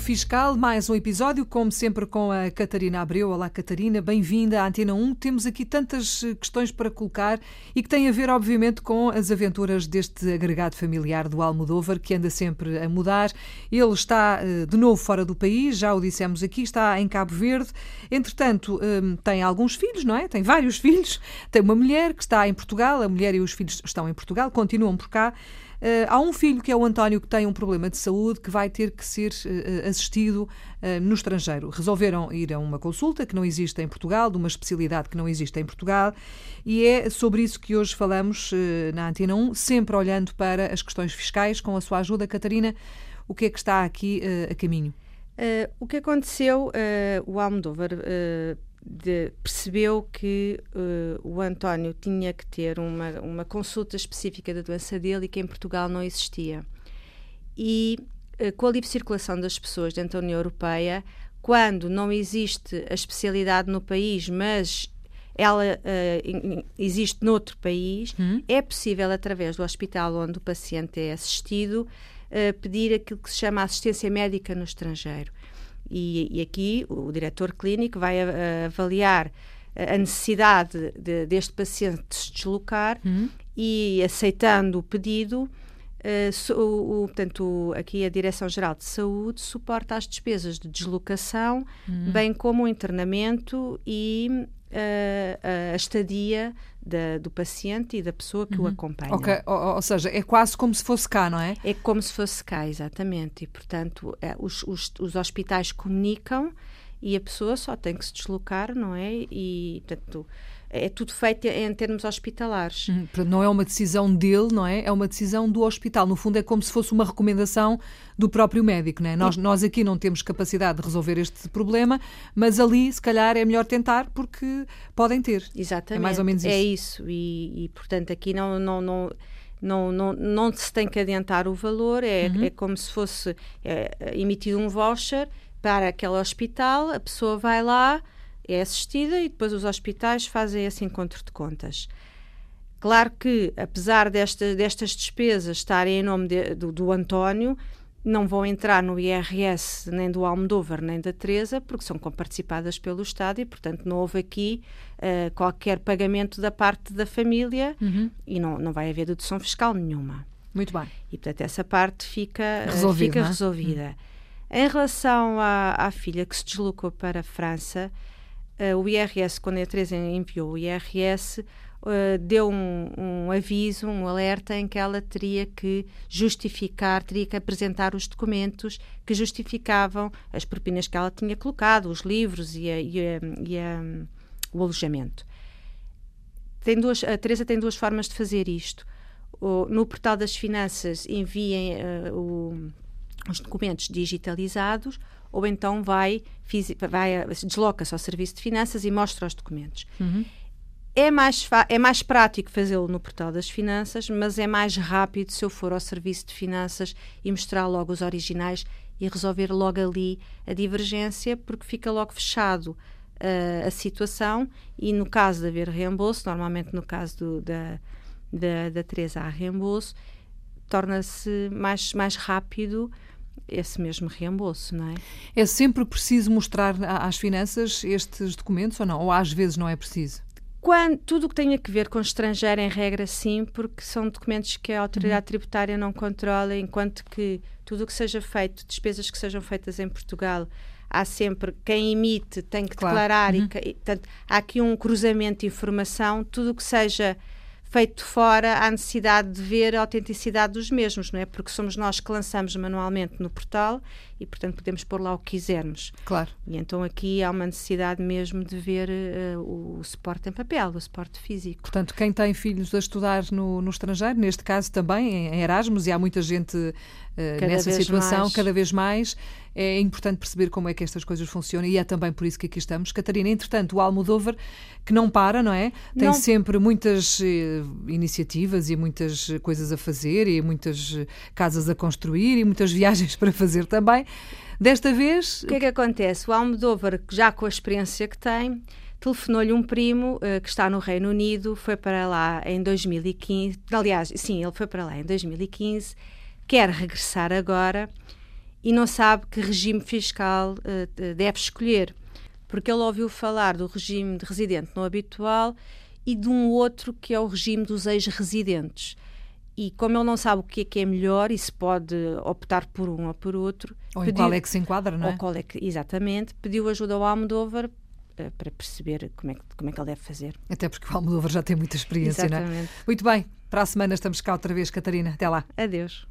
Fiscal, mais um episódio, como sempre, com a Catarina Abreu. Olá, Catarina, bem-vinda à Antena 1. Temos aqui tantas eh, questões para colocar e que têm a ver, obviamente, com as aventuras deste agregado familiar do Almodóvar, que anda sempre a mudar. Ele está eh, de novo fora do país, já o dissemos aqui, está em Cabo Verde. Entretanto, eh, tem alguns filhos, não é? Tem vários filhos. Tem uma mulher que está em Portugal, a mulher e os filhos estão em Portugal, continuam por cá. Uh, há um filho que é o António que tem um problema de saúde que vai ter que ser uh, assistido uh, no estrangeiro. Resolveram ir a uma consulta que não existe em Portugal, de uma especialidade que não existe em Portugal, e é sobre isso que hoje falamos na Antena 1, sempre olhando para as questões fiscais, com a sua ajuda, Catarina. O que é que está aqui a caminho? o que aconteceu, o Almodóvar de, percebeu que uh, o António tinha que ter uma, uma consulta específica da doença dele e que em Portugal não existia. E uh, com a livre circulação das pessoas dentro da União Europeia, quando não existe a especialidade no país, mas ela uh, existe noutro país, hum. é possível, através do hospital onde o paciente é assistido, pedir aquilo que se chama assistência médica no estrangeiro. E, e aqui o diretor clínico vai a, a avaliar a necessidade de, deste paciente se deslocar uhum. e, aceitando o pedido, uh, o, o, portanto, aqui a Direção-Geral de Saúde suporta as despesas de deslocação, uhum. bem como o internamento e a, a estadia da, do paciente e da pessoa que uhum. o acompanha. Okay. Ou, ou, seja, é quase como se fosse cá, não é? É como se fosse cá, exatamente. E, portanto, é, os, os, os hospitais comunicam e a pessoa só tem que se deslocar, não é? E, portanto, é tudo feito em termos hospitalares. Hum, não é uma decisão dele, não é? É uma decisão do hospital. No fundo, é como se fosse uma recomendação do próprio médico, não é? Nós, nós aqui não temos capacidade de resolver este problema, mas ali, se calhar, é melhor tentar porque podem ter. Exatamente. É mais ou menos isso. É isso. E, e portanto, aqui não, não, não não, não, não se tem que adiantar o valor, é, uhum. é como se fosse é, emitido um voucher para aquele hospital, a pessoa vai lá, é assistida e depois os hospitais fazem esse encontro de contas. Claro que, apesar desta, destas despesas estarem em nome de, do, do, António, não vão entrar no IRS nem do Almodóvar nem da Teresa, porque são comparticipadas pelo Estado e, portanto, não houve aqui uh, qualquer pagamento da parte da família uhum. e não, não vai haver dedução fiscal nenhuma. Muito bem. E, portanto, essa parte fica resolvida. Fica resolvida. Uhum. Em relação à, à filha que se deslocou para a França, uh, o IRS, quando a Teresa enviou o IRS, uh, deu um, um, aviso, um alerta em que ela teria que justificar, teria que apresentar os documentos que justificavam as propinas que ela tinha colocado, os livros e, a, e, a, e a, o alojamento. Tem duas, a Teresa tem duas formas de fazer isto. O, no portal das finanças enviem uh, o, os documentos digitalizados ou então vai, vai desloca-se ao serviço de finanças e mostra os documentos. Uhum. É mais, é mais prático fazê-lo no portal das finanças, mas é mais rápido se eu for ao serviço de finanças e mostrar logo os originais e resolver logo ali a divergência, porque fica logo fechado uh, a situação e no caso de haver reembolso, normalmente no caso do, da, da, da Teresa há reembolso, torna-se mais, mais rápido esse mesmo reembolso, não é? É sempre preciso mostrar às finanças estes documentos ou não? Ou às vezes não é preciso? Quando, tudo o que tem a ver com estrangeiro, em regra, sim, porque são documentos que a autoridade uhum. tributária não controla, enquanto que tudo o que seja feito, despesas que sejam feitas em Portugal, há sempre quem emite tem que claro. declarar uhum. e, portanto, há aqui um cruzamento de informação, tudo o que seja feito fora, há necessidade de ver a autenticidade dos mesmos, não é? Porque somos nós que lançamos manualmente no portal e, portanto, podemos pôr lá o que quisermos. Claro. E então aqui há uma necessidade mesmo de ver uh, o suporte em papel, o suporte físico. Portanto, quem tem filhos a estudar no, no estrangeiro, neste caso também em Erasmus, e há muita gente uh, nessa situação, mais. cada vez mais, é importante perceber como é que estas coisas funcionam e é também por isso que aqui estamos. Catarina, entretanto, o Almodóvar, que não para, não é? Tem não. sempre muitas eh, iniciativas e muitas coisas a fazer e muitas casas a construir e muitas viagens para fazer também. Desta vez... O que é que acontece? O Almodóvar, já com a experiência que tem, telefonou-lhe um primo uh, que está no Reino Unido, foi para lá em 2015, aliás, sim, ele foi para lá em 2015, quer regressar agora e não sabe que regime fiscal uh, deve escolher, porque ele ouviu falar do regime de residente não habitual e de um outro que é o regime dos ex-residentes. E como ele não sabe o que é que é melhor e se pode optar por um ou por outro. Ou pediu, em qual é que se enquadra, não é? Ou qual é que, exatamente. Pediu ajuda ao Almodóvar eh, para perceber como é, que, como é que ele deve fazer. Até porque o Almodóvar já tem muita experiência, não é? Muito bem, para a semana estamos cá outra vez, Catarina. Até lá. Adeus.